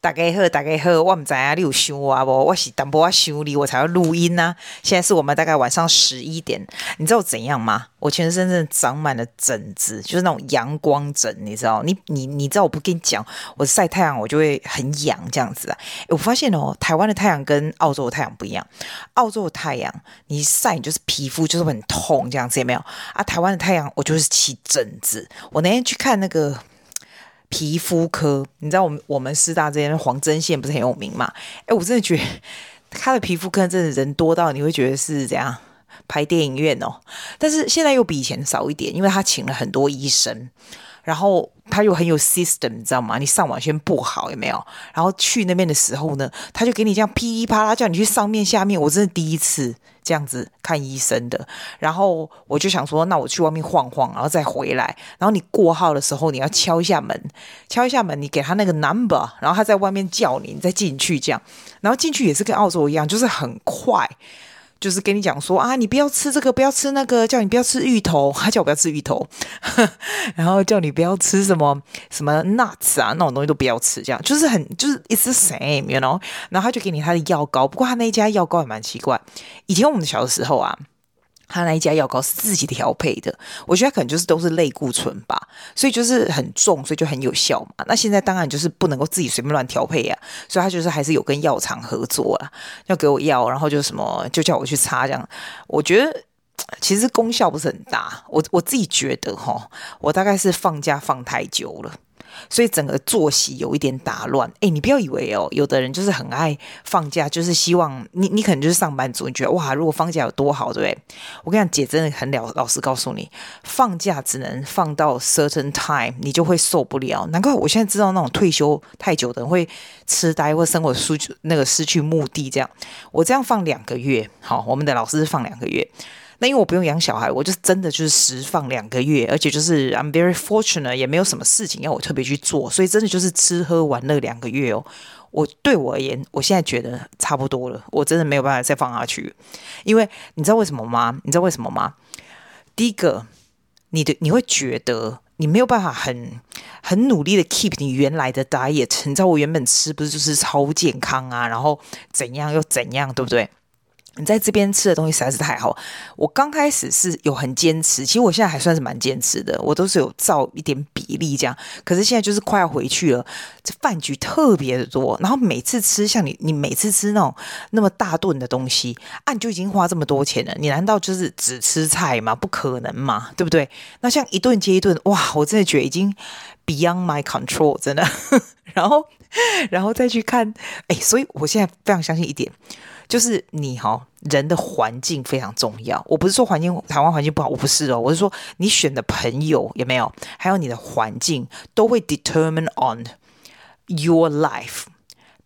大家好，大家好，我唔知啊，你有想我不？我是淡薄仔想你，我才要录音呢、啊。现在是我们大概晚上十一点，你知道我怎样吗？我全身真的长满了疹子，就是那种阳光疹，你知道？你你你知道？我不跟你讲，我晒太阳我就会很痒这样子啊。我发现哦，台湾的太阳跟澳洲的太阳不一样。澳洲的太阳你晒你就是皮肤就是很痛这样子，有没有？啊，台湾的太阳我就是起疹子。我那天去看那个。皮肤科，你知道我们我们师大这边黄针线不是很有名嘛？哎，我真的觉得他的皮肤科真的人多到你会觉得是怎样拍电影院哦。但是现在又比以前少一点，因为他请了很多医生，然后他又很有 system，你知道吗？你上网先布好有没有？然后去那边的时候呢，他就给你这样噼里啪啦叫你去上面下面，我真的第一次。这样子看医生的，然后我就想说，那我去外面晃晃，然后再回来。然后你过号的时候，你要敲一下门，敲一下门，你给他那个 number，然后他在外面叫你，你再进去这样。然后进去也是跟澳洲一样，就是很快。就是跟你讲说啊，你不要吃这个，不要吃那个，叫你不要吃芋头，他叫我不要吃芋头，然后叫你不要吃什么什么 nuts 啊，那种东西都不要吃，这样就是很就是 it's the same，you know，然后他就给你他的药膏，不过他那一家药膏也蛮奇怪，以前我们小的时候啊。他那一家药膏是自己调配的，我觉得可能就是都是类固醇吧，所以就是很重，所以就很有效嘛。那现在当然就是不能够自己随便乱调配、啊，所以他就是还是有跟药厂合作啊，要给我药，然后就什么就叫我去擦这样。我觉得其实功效不是很大，我我自己觉得哈，我大概是放假放太久了。所以整个作息有一点打乱，诶，你不要以为哦，有的人就是很爱放假，就是希望你，你可能就是上班族，你觉得哇，如果放假有多好，对不对？我跟你讲，姐真的很了，老实告诉你，放假只能放到 certain time，你就会受不了。难怪我现在知道那种退休太久的人会痴呆或生活失去那个失去目的这样。我这样放两个月，好，我们的老师放两个月。那因为我不用养小孩，我就真的就是实放两个月，而且就是 I'm very fortunate，也没有什么事情要我特别去做，所以真的就是吃喝玩乐两个月哦。我对我而言，我现在觉得差不多了，我真的没有办法再放下去，因为你知道为什么吗？你知道为什么吗？第一个，你的你会觉得你没有办法很很努力的 keep 你原来的 diet，你知道我原本吃不是就是超健康啊，然后怎样又怎样，对不对？你在这边吃的东西实在是太好。我刚开始是有很坚持，其实我现在还算是蛮坚持的，我都是有照一点比例这样。可是现在就是快要回去了，这饭局特别的多，然后每次吃像你，你每次吃那种那么大顿的东西，啊，你就已经花这么多钱了，你难道就是只吃菜吗？不可能嘛，对不对？那像一顿接一顿，哇，我真的觉得已经 beyond my control，真的。然后，然后再去看，哎，所以我现在非常相信一点。就是你哈，人的环境非常重要。我不是说环境台湾环境不好，我不是哦，我是说你选的朋友有没有，还有你的环境都会 determine on your life。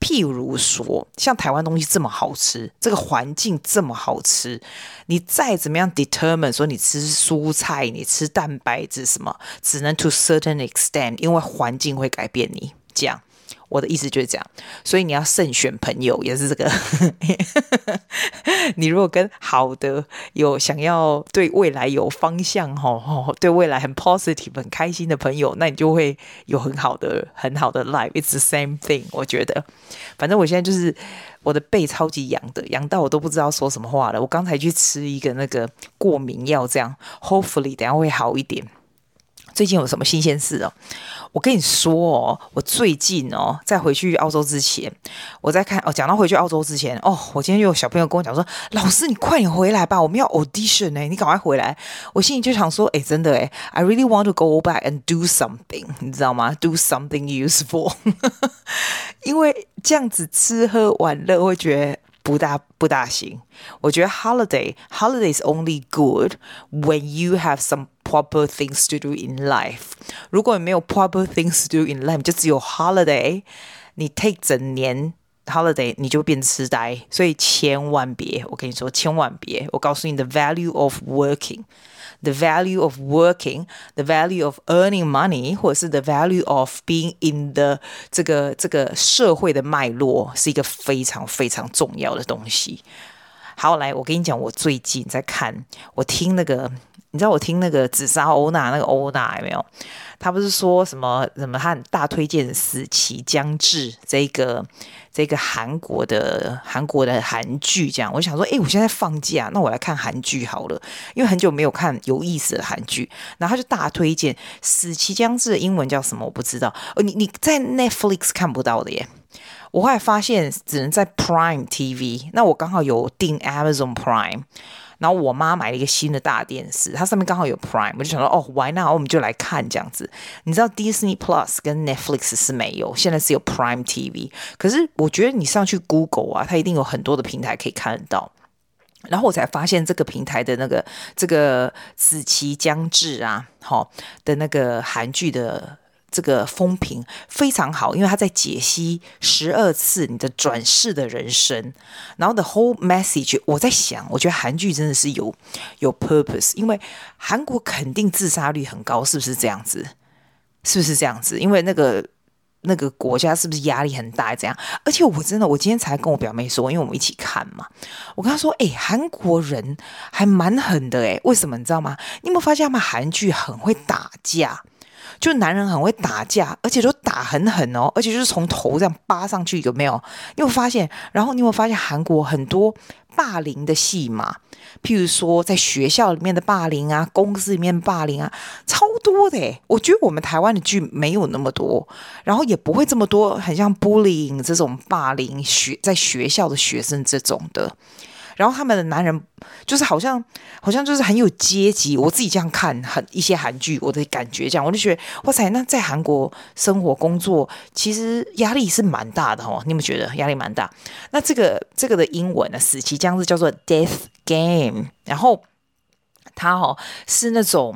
譬如说，像台湾东西这么好吃，这个环境这么好吃，你再怎么样 determine 说你吃蔬菜，你吃蛋白质什么，只能 to certain extent，因为环境会改变你这样。我的意思就是这样，所以你要慎选朋友，也是这个。你如果跟好的、有想要对未来有方向、哈，对未来很 positive、很开心的朋友，那你就会有很好的、很好的 life。It's the same thing，我觉得。反正我现在就是我的背超级痒的，痒到我都不知道说什么话了。我刚才去吃一个那个过敏药，这样 hopefully 等下会好一点。最近有什么新鲜事哦？我跟你说哦，我最近哦，在回去澳洲之前，我在看哦。讲到回去澳洲之前哦，我今天就有小朋友跟我讲说：“老师，你快点回来吧，我们要 audition 哎，你赶快回来。”我心里就想说：“哎，真的哎，I really want to go back and do something，你知道吗？Do something useful，因为这样子吃喝玩乐，会觉得不大不大行。我觉得 holiday holiday is only good when you have some。” Proper things to do in life。如果你没有 proper things to do in life，就只有 holiday，你 take 整年 holiday，你就变痴呆。所以千万别，我跟你说，千万别。我告诉你，the value of working，the value of working，the value of earning money，或者是 the value of being in the 这个这个社会的脉络，是一个非常非常重要的东西。好，来，我跟你讲，我最近在看，我听那个。 你知道我听那个紫砂欧娜那个欧娜有没有？他不是说什么什么？他很大推荐《死期将至》这个这个韩国的韩国的韩剧，这样我想说，哎，我现在放假，那我来看韩剧好了，因为很久没有看有意思的韩剧。然后他就大推荐《死期将至》的英文叫什么？我不知道。哦，你你在 Netflix 看不到的耶。我后来发现只能在 Prime TV。那我刚好有订 Amazon Prime。然后我妈买了一个新的大电视，它上面刚好有 Prime，我就想说，哦，Why not？我们就来看这样子。你知道 Disney Plus 跟 Netflix 是没有，现在是有 Prime TV。可是我觉得你上去 Google 啊，它一定有很多的平台可以看得到。然后我才发现这个平台的那个这个死期将至啊，好的那个韩剧的。这个风评非常好，因为他在解析十二次你的转世的人生，然后 the whole message，我在想，我觉得韩剧真的是有有 purpose，因为韩国肯定自杀率很高，是不是这样子？是不是这样子？因为那个那个国家是不是压力很大？这样？而且我真的，我今天才跟我表妹说，因为我们一起看嘛，我跟她说，哎，韩国人还蛮狠的，哎，为什么你知道吗？你有没有发现他们韩剧很会打架？就男人很会打架，而且都打很狠哦，而且就是从头这样扒上去，有没有？你有发现？然后你有没有发现韩国很多霸凌的戏码？譬如说在学校里面的霸凌啊，公司里面霸凌啊，超多的。我觉得我们台湾的剧没有那么多，然后也不会这么多，很像 bullying 这种霸凌学在学校的学生这种的。然后他们的男人就是好像好像就是很有阶级，我自己这样看很一些韩剧，我的感觉这样，我就觉得哇塞，那在韩国生活工作其实压力是蛮大的哦，你们觉得压力蛮大？那这个这个的英文呢，死期将是叫做 Death Game，然后它哦是那种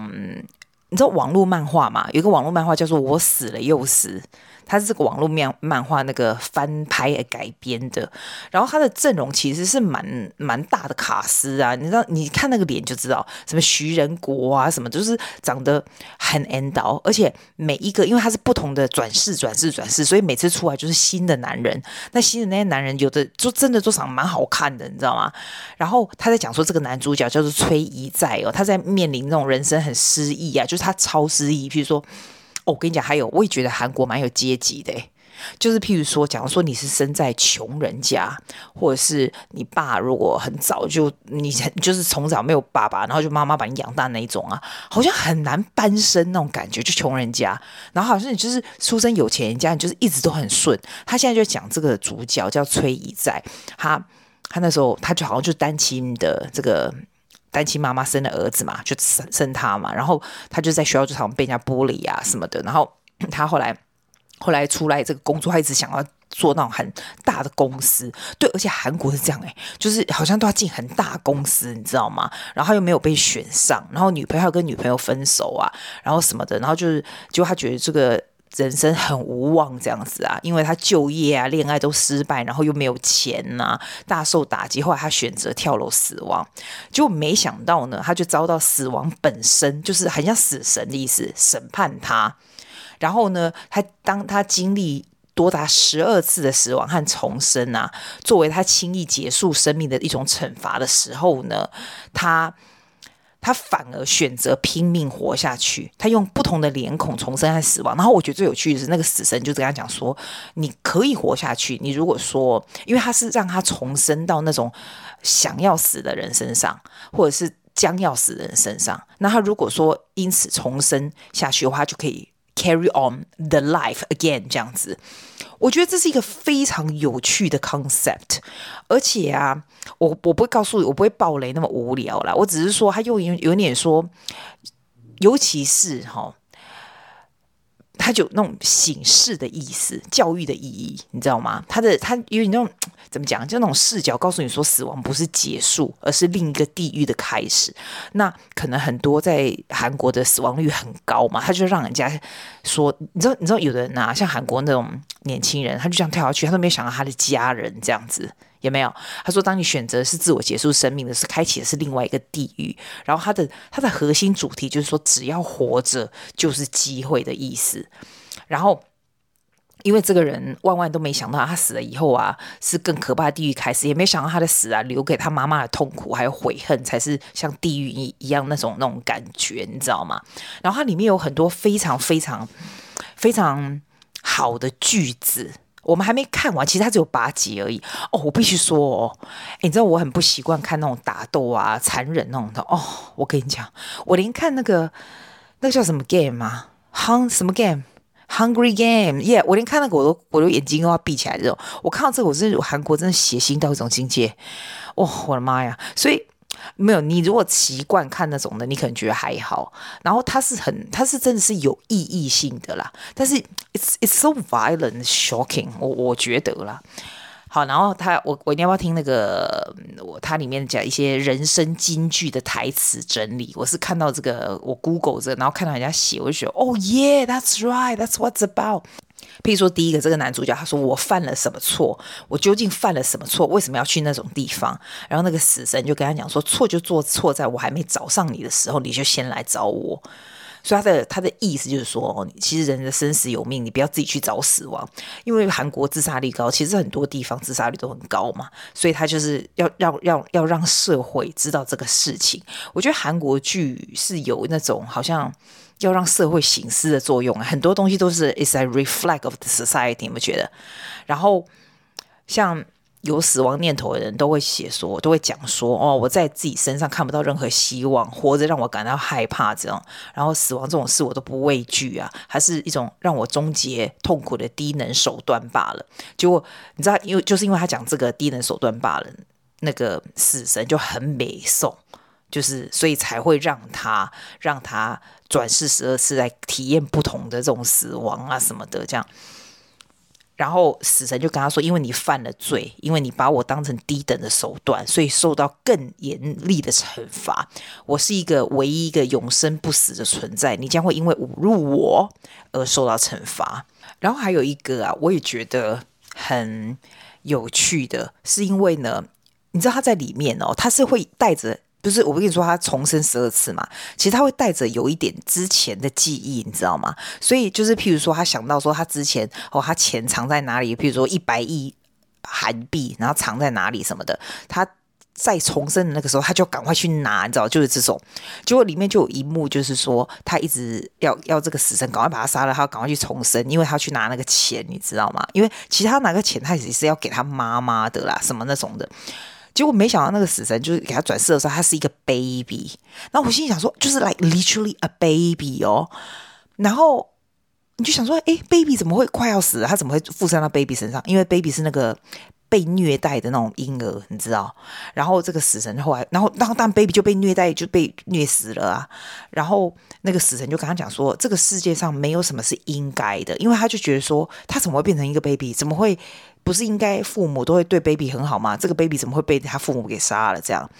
你知道网络漫画嘛？有一个网络漫画叫做我死了又死。它是这个网络漫漫画那个翻拍改编的，然后它的阵容其实是蛮蛮大的卡司啊，你知道，你看那个脸就知道，什么徐仁国啊，什么就是长得很 N 刀，而且每一个因为他是不同的转世转世转世，所以每次出来就是新的男人。那新的那些男人有的就真的都长得蛮好看的，你知道吗？然后他在讲说这个男主角叫做崔一在哦，他在面临那种人生很失意啊，就是他超失意，譬如说。我跟你讲，还有，我也觉得韩国蛮有阶级的，就是譬如说，假如说你是生在穷人家，或者是你爸如果很早就你就是从小没有爸爸，然后就妈妈把你养大那一种啊，好像很难翻身那种感觉，就穷人家，然后好像你就是出生有钱人家，你就是一直都很顺。他现在就讲这个主角叫崔怡在，他他那时候他就好像就单亲的这个。单亲妈妈生的儿子嘛，就生生他嘛，然后他就在学校就常被人家玻璃啊什么的，然后 他后来后来出来这个工作，他一直想要做那种很大的公司，对，而且韩国是这样诶，就是好像都要进很大公司，你知道吗？然后他又没有被选上，然后女朋友跟女朋友分手啊，然后什么的，然后就是结果他觉得这个。人生很无望这样子啊，因为他就业啊、恋爱都失败，然后又没有钱呐、大受打击。后来他选择跳楼死亡，结果没想到呢，他就遭到死亡本身，就是很像死神的意思，审判他。然后呢，他当他经历多达十二次的死亡和重生啊，作为他轻易结束生命的一种惩罚的时候呢，他。他反而选择拼命活下去，他用不同的脸孔重生和死亡。然后我觉得最有趣的是，那个死神就跟他讲说：“你可以活下去。你如果说，因为他是让他重生到那种想要死的人身上，或者是将要死的人身上，那他如果说因此重生下去的话，就可以 carry on the life again 这样子。我觉得这是一个非常有趣的 concept，而且啊。”我我不会告诉你，我不会爆雷那么无聊啦。我只是说，他又有有点说，尤其是哈，他就那种醒示的意思、教育的意义，你知道吗？他的他有点那种 怎么讲，就那种视角告诉你说，死亡不是结束，而是另一个地狱的开始。那可能很多在韩国的死亡率很高嘛，他就让人家说，你知道，你知道，有的人啊，像韩国那种年轻人，他就这样跳下去，他都没有想到他的家人这样子。有没有？他说，当你选择是自我结束生命的是开启的是另外一个地狱。然后他的他的核心主题就是说，只要活着就是机会的意思。然后因为这个人万万都没想到，他死了以后啊，是更可怕的地狱开始，也没想到他的死啊，留给他妈妈的痛苦还有悔恨，才是像地狱一一样那种那种感觉，你知道吗？然后它里面有很多非常非常非常好的句子。我们还没看完，其实它只有八集而已。哦，我必须说哦，你知道我很不习惯看那种打斗啊、残忍那种的。哦，我跟你讲，我连看那个那个叫什么 game 啊，Hung 什么 game，Hungry Game，yeah，我连看那个我都我都眼睛都要闭起来这种。我看到这个，我是韩国真的血腥到一种境界。哦，我的妈呀！所以。没有，你如果习惯看那种的，你可能觉得还好。然后它是很，它是真的是有意义性的啦。但是 it's it's so violent, shocking，我我觉得啦。好，然后他我我一定要不要听那个我它里面讲一些人生金句的台词整理？我是看到这个我 Google 这，然后看到人家写，我就觉得哦，yeah，that's right，that's what's about。譬如说，第一个这个男主角他说：“我犯了什么错？我究竟犯了什么错？为什么要去那种地方？”然后那个死神就跟他讲说：“错就做错在我还没找上你的时候，你就先来找我。”所以他的他的意思就是说：“，其实人的生死有命，你不要自己去找死亡。因为韩国自杀率高，其实很多地方自杀率都很高嘛。所以他就是要要要要让社会知道这个事情。我觉得韩国剧是有那种好像。”要让社会醒思的作用，很多东西都是 is a reflect of the society，你们觉得？然后像有死亡念头的人都会写说，都会讲说，哦，我在自己身上看不到任何希望，活着让我感到害怕，这样，然后死亡这种事我都不畏惧啊，还是一种让我终结痛苦的低能手段罢了。结果你知道，因为就是因为他讲这个低能手段罢了，那个死神就很美颂。就是，所以才会让他让他转世十二次来体验不同的这种死亡啊什么的，这样。然后死神就跟他说：“因为你犯了罪，因为你把我当成低等的手段，所以受到更严厉的惩罚。我是一个唯一一个永生不死的存在，你将会因为侮辱我而受到惩罚。”然后还有一个啊，我也觉得很有趣的，是因为呢，你知道他在里面哦，他是会带着。就是我跟你说，他重生十二次嘛，其实他会带着有一点之前的记忆，你知道吗？所以就是譬如说，他想到说他之前哦，他钱藏在哪里？譬如说一百亿韩币，然后藏在哪里什么的，他在重生的那个时候，他就赶快去拿，你知道，就是这种。结果里面就有一幕，就是说他一直要要这个死神赶快把他杀了，他赶快去重生，因为他去拿那个钱，你知道吗？因为其实他拿个钱，他也是要给他妈妈的啦，什么那种的。结果没想到那个死神就是给他转世的时候，他是一个 baby。然后我心里想说，就是 like literally a baby 哦。然后你就想说，诶，baby 怎么会快要死了？他怎么会附身到 baby 身上？因为 baby 是那个被虐待的那种婴儿，你知道。然后这个死神后来，然后然后当 baby 就被虐待，就被虐死了啊。然后那个死神就跟他讲说，这个世界上没有什么是应该的，因为他就觉得说，他怎么会变成一个 baby？怎么会？不是应该父母都会对 baby 很好吗？这个 baby 怎么会被他父母给杀了？这样，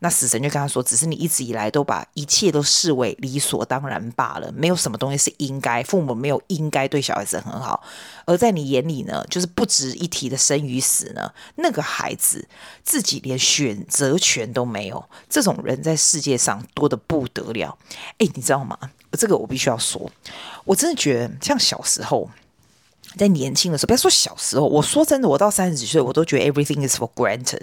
那死神就跟他说：“只是你一直以来都把一切都视为理所当然罢了，没有什么东西是应该，父母没有应该对小孩子很好。而在你眼里呢，就是不值一提的生与死呢。那个孩子自己连选择权都没有，这种人在世界上多得不得了。诶，你知道吗？这个我必须要说，我真的觉得像小时候。”在年轻的时候，不要说小时候，我说真的，我到三十几岁，我都觉得 everything is for granted，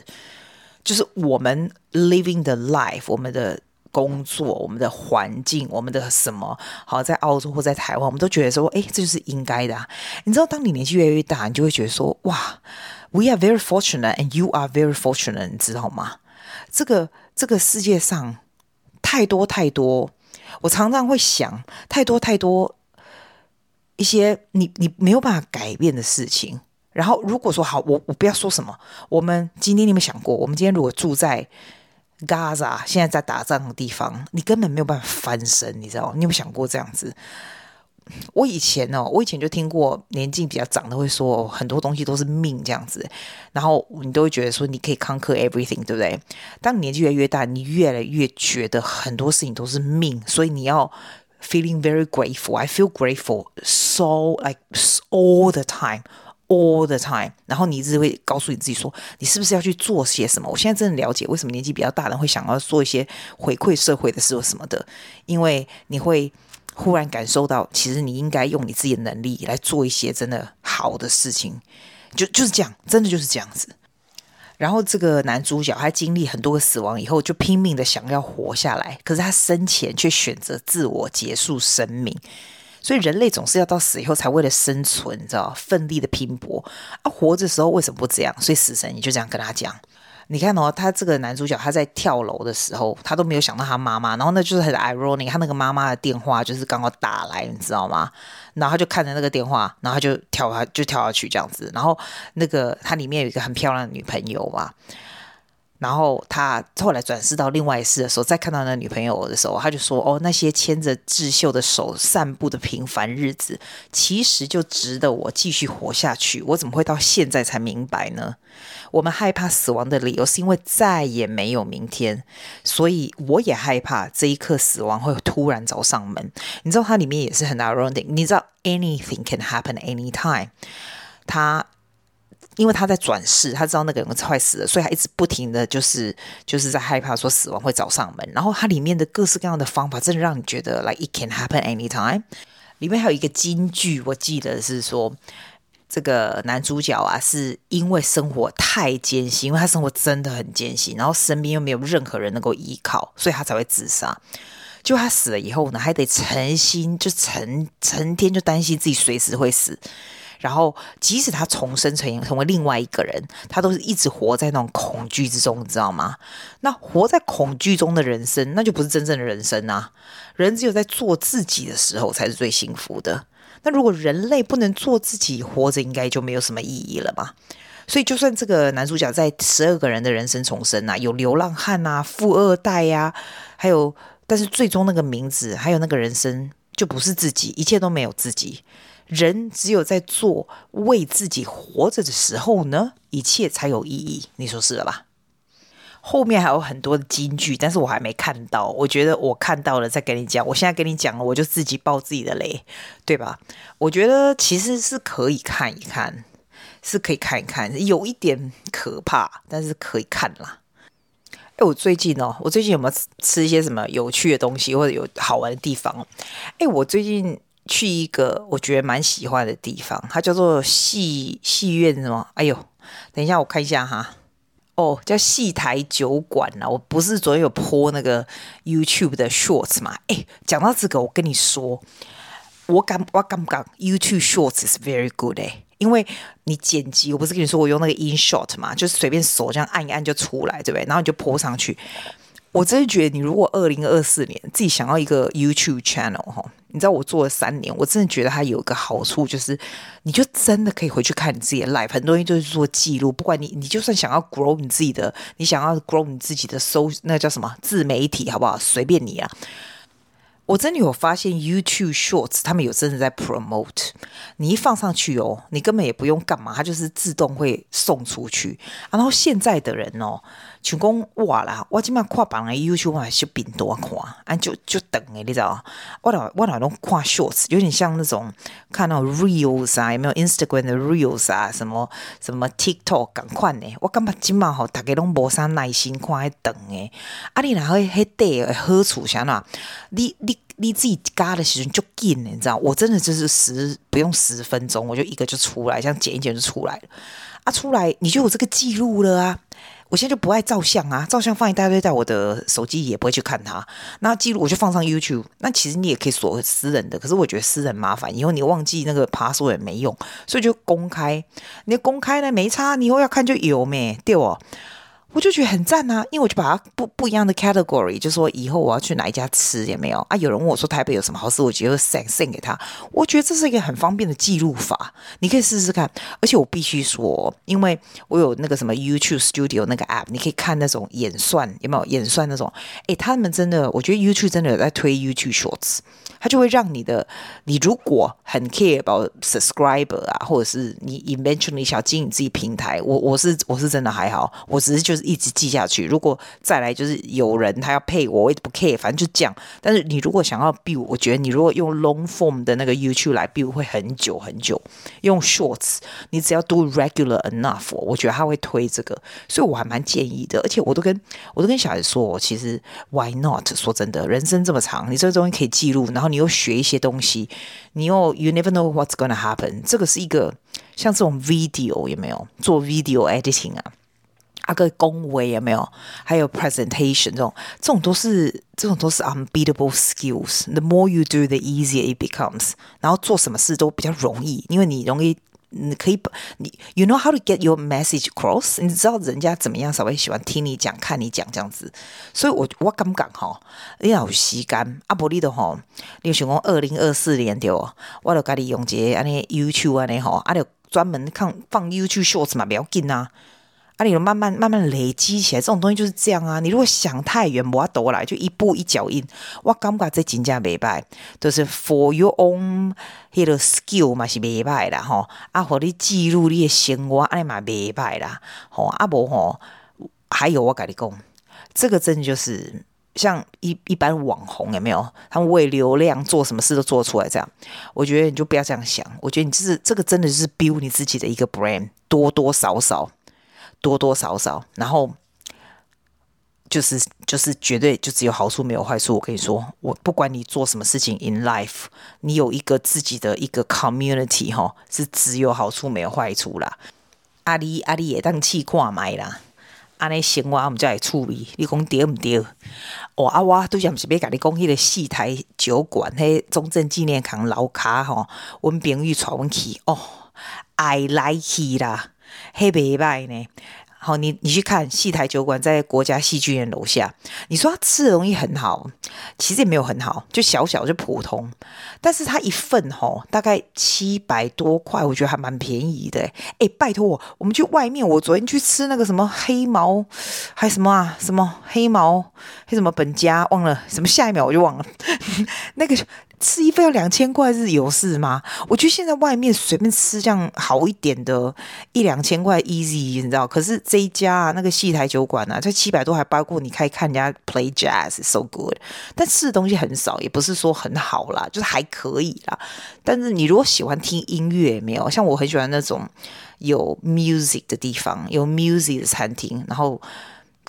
就是我们 living the life，我们的工作、我们的环境、我们的什么，好，在澳洲或在台湾，我们都觉得说，哎，这就是应该的啊。你知道，当你年纪越来越大，你就会觉得说，哇，we are very fortunate and you are very fortunate，你知道吗？这个这个世界上太多太多，我常常会想，太多太多。一些你你没有办法改变的事情，然后如果说好，我我不要说什么，我们今天你有没有想过，我们今天如果住在 Gaza 现在在打仗的地方，你根本没有办法翻身，你知道？你有没有想过这样子？我以前哦，我以前就听过年纪比较长的会说，很多东西都是命这样子，然后你都会觉得说你可以 conquer everything，对不对？当你年纪越来越大，你越来越觉得很多事情都是命，所以你要。Feeling very grateful. I feel grateful so like all the time, all the time. 然后你一直会告诉你自己说，你是不是要去做些什么？我现在真的了解为什么年纪比较大的人会想要做一些回馈社会的事或什么的，因为你会忽然感受到，其实你应该用你自己的能力来做一些真的好的事情，就就是这样，真的就是这样子。然后这个男主角他经历很多个死亡以后，就拼命的想要活下来，可是他生前却选择自我结束生命。所以人类总是要到死以后才为了生存，你知道，奋力的拼搏啊！活着时候为什么不这样？所以死神也就这样跟他讲。你看哦，他这个男主角他在跳楼的时候，他都没有想到他妈妈，然后那就是很 ironic，他那个妈妈的电话就是刚好打来，你知道吗？然后他就看着那个电话，然后他就跳下就跳下去这样子，然后那个他里面有一个很漂亮的女朋友嘛。然后他后来转世到另外一世的时候，再看到那女朋友的时候，他就说：“哦，那些牵着智秀的手散步的平凡日子，其实就值得我继续活下去。我怎么会到现在才明白呢？我们害怕死亡的理由是因为再也没有明天，所以我也害怕这一刻死亡会突然找上门。你知道，它里面也是很 ironic。你知道，anything can happen anytime。他。”因为他在转世，他知道那个人快死了，所以他一直不停的就是就是在害怕说死亡会找上门。然后它里面的各式各样的方法，真的让你觉得 like it can happen anytime。里面还有一个金句，我记得是说这个男主角啊，是因为生活太艰辛，因为他生活真的很艰辛，然后身边又没有任何人能够依靠，所以他才会自杀。就他死了以后呢，还得成心就成成天就担心自己随时会死。然后，即使他重生成成为另外一个人，他都是一直活在那种恐惧之中，你知道吗？那活在恐惧中的人生，那就不是真正的人生啊！人只有在做自己的时候，才是最幸福的。那如果人类不能做自己，活着应该就没有什么意义了吧？所以，就算这个男主角在十二个人的人生重生啊，有流浪汉啊、富二代呀、啊，还有，但是最终那个名字还有那个人生，就不是自己，一切都没有自己。人只有在做为自己活着的时候呢，一切才有意义。你说是了吧？后面还有很多的金句，但是我还没看到。我觉得我看到了再跟你讲。我现在跟你讲了，我就自己爆自己的雷，对吧？我觉得其实是可以看一看，是可以看一看，有一点可怕，但是可以看啦。哎，我最近哦，我最近有没有吃一些什么有趣的东西，或者有好玩的地方？哎，我最近。去一个我觉得蛮喜欢的地方，它叫做戏戏院什么？哎呦，等一下我看一下哈。哦，叫戏台酒馆呐。我不是昨天有 po 那个 YouTube 的 Shorts 嘛？哎，讲到这个，我跟你说，我敢我敢不敢 YouTube Shorts is very good 哎，因为你剪辑，我不是跟你说我用那个 InShot 嘛，就是随便手这样按一按就出来，对不对？然后你就 po 上去。我真的觉得，你如果二零二四年自己想要一个 YouTube channel 哈，你知道我做了三年，我真的觉得它有一个好处，就是你就真的可以回去看你自己的 life，很多东西就是做记录。不管你，你就算想要 grow 你自己的，你想要 grow 你自己的搜那叫什么自媒体，好不好？随便你啊。我真的有发现 YouTube Shorts，他们有真的在 promote。你一放上去哦，你根本也不用干嘛，它就是自动会送出去。然后现在的人哦，像讲哇啦，我今晚看别人 YouTube 还是变多看，啊就就等诶，你知道？我老我老拢看 Shorts，有点像那种看到 Reels 啊，有没有 Instagram 的 Reels 啊，什么什么 TikTok 赶快呢？我感觉今晚吼，大家拢无啥耐心看喺等诶。啊，你若会迄短诶好处啥呐？你你。你自己嘎的时候就紧，你知道？我真的就是十不用十分钟，我就一个就出来，像剪一剪就出来了啊！出来你就有这个记录了啊！我现在就不爱照相啊，照相放一大堆在我的手机也不会去看它。那记录我就放上 YouTube。那其实你也可以锁私人的，可是我觉得私人麻烦，以后你忘记那个 password 也没用，所以就公开。你公开呢没差，你以后要看就有没对哦。我就觉得很赞啊，因为我就把它不不一样的 category，就说以后我要去哪一家吃有没有啊？有人问我说台北有什么好吃，我觉得 send send 给他。我觉得这是一个很方便的记录法，你可以试试看。而且我必须说，因为我有那个什么 YouTube Studio 那个 app，你可以看那种演算有没有演算那种。诶，他们真的，我觉得 YouTube 真的有在推 YouTube Shorts，它就会让你的你如果很 care about subscriber 啊，或者是你 eventually 想经营自己平台，我我是我是真的还好，我只是就是。一直记下去。如果再来就是有人他要配我，我也不 care，反正就这样。但是你如果想要 build，我觉得你如果用 long form 的那个 YouTube 来 build 会很久很久。用 shorts，你只要 do regular enough，我觉得他会推这个，所以我还蛮建议的。而且我都跟我都跟小孩说，其实 why not？说真的，人生这么长，你这个东西可以记录，然后你又学一些东西，你又 you never know what's gonna happen。这个是一个像这种 video 有没有做 video editing 啊？阿个恭维有没有？还有 presentation 这种，这种都是这种都是 unbeatable skills。The more you do, the easier it becomes。然后做什么事都比较容易，因为你容易，你可以你 you know how to get your message across。你知道人家怎么样稍微喜欢听你讲、看你讲这样子。所以我我敢讲哈，你要有时间阿伯利的哈，你想讲二零二四年对哦，我就跟你用这安尼 YouTube 安尼哈，阿就专门看放 YouTube shorts 嘛，不要紧啊。啊，你慢慢慢慢累积起来，这种东西就是这样啊。你如果想太远，不要多来，就一步一脚印。我感觉这真正袂歹，就是 for your own 迄个 skill 嘛是袂歹啦吼。啊，互你记录你的生活，安尼嘛袂歹啦。吼，啊无吼，还有我跟你讲，这个真的就是像一一般网红有没有？他们为流量做什么事都做出来这样。我觉得你就不要这样想。我觉得你就是这个真的是 build 你自己的一个 brand，多多少少。多多少少，然后就是就是绝对就只有好处没有坏处。我跟你说，我不管你做什么事情 in life，你有一个自己的一个 community 哈，是只有好处没有坏处啦。阿里阿里也当气挂买啦，安尼生活我们再来处理。你讲对不对？哦，啊我都想是要跟你讲，迄个戏台酒馆，迄中正纪念堂老卡吼，阮朋友带阮去哦，I like 啦。黑白白呢？好，你你去看戏台酒馆在国家戏剧院楼下。你说他吃的东西很好，其实也没有很好，就小小就普通。但是它一份吼大概七百多块，我觉得还蛮便宜的。哎，拜托我，我们去外面，我昨天去吃那个什么黑毛，还什么啊？什么黑毛？黑什么本家？忘了什么？下一秒我就忘了 那个。吃一份要两千块是有事吗？我觉得现在外面随便吃这样好一点的，一两千块 easy，你知道？可是这一家，那个戏台酒馆啊，这七百多还包括你可以看人家 play jazz，so good。但吃的东西很少，也不是说很好啦，就是还可以啦。但是你如果喜欢听音乐，没有？像我很喜欢那种有 music 的地方，有 music 的餐厅，然后。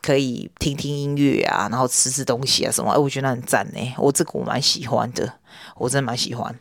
可以听听音乐啊，然后吃吃东西啊什么，哎，我觉得很赞呢。我这个我蛮喜欢的，我真蛮喜欢。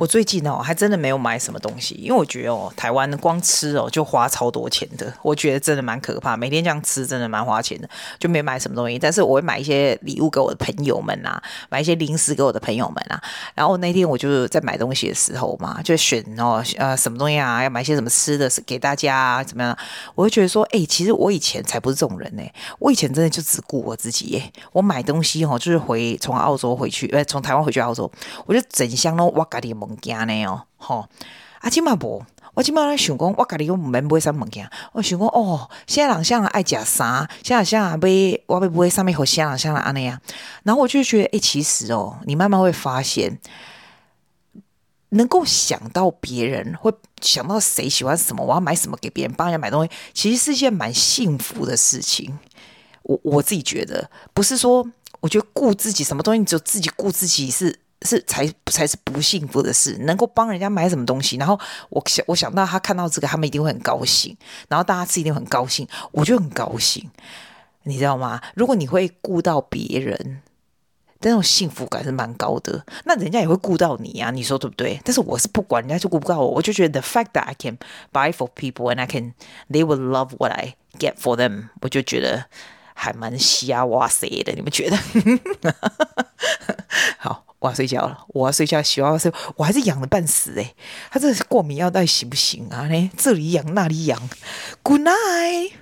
我最近哦，还真的没有买什么东西，因为我觉得哦，台湾光吃哦就花超多钱的，我觉得真的蛮可怕。每天这样吃真的蛮花钱的，就没买什么东西。但是我会买一些礼物给我的朋友们啊，买一些零食给我的朋友们啊。然后那天我就在买东西的时候嘛，就选哦呃什么东西啊，要买一些什么吃的给大家，怎么样？我会觉得说，哎，其实我以前才不是这种人呢，我以前真的就只顾我自己耶。我买东西哦，就是回从澳洲回去，呃，从台湾回去澳洲，我就整箱都哇嘎的物件呢哦，吼，啊，今嘛无，我今嘛咧想讲，我家己又毋免买啥物件，我想讲哦，现在人像爱食啥，现在像买，我要买上面好像像安尼啊，然后我就觉得，诶、欸，其实哦，你慢慢会发现，能够想到别人会想到谁喜欢什么，我要买什么给别人，帮人家买东西，其实是一件蛮幸福的事情。我我自己觉得，不是说，我觉得顾自己什么东西，只有自己顾自己是。是才才是不幸福的事，能够帮人家买什么东西，然后我想我想到他看到这个，他们一定会很高兴，然后大家吃一定很高兴，我就很高兴，你知道吗？如果你会顾到别人，那种幸福感是蛮高的，那人家也会顾到你啊，你说对不对？但是我是不管人家就顾不到我，我就觉得 the fact that I can buy for people and I can they will love what I get for them，我就觉得还蛮瞎哇塞的，你们觉得？好。我要睡觉了，我要睡觉，洗完睡，我还是痒的半死诶，他这是过敏药到底行不行啊？呢，这里痒那里痒，Good night。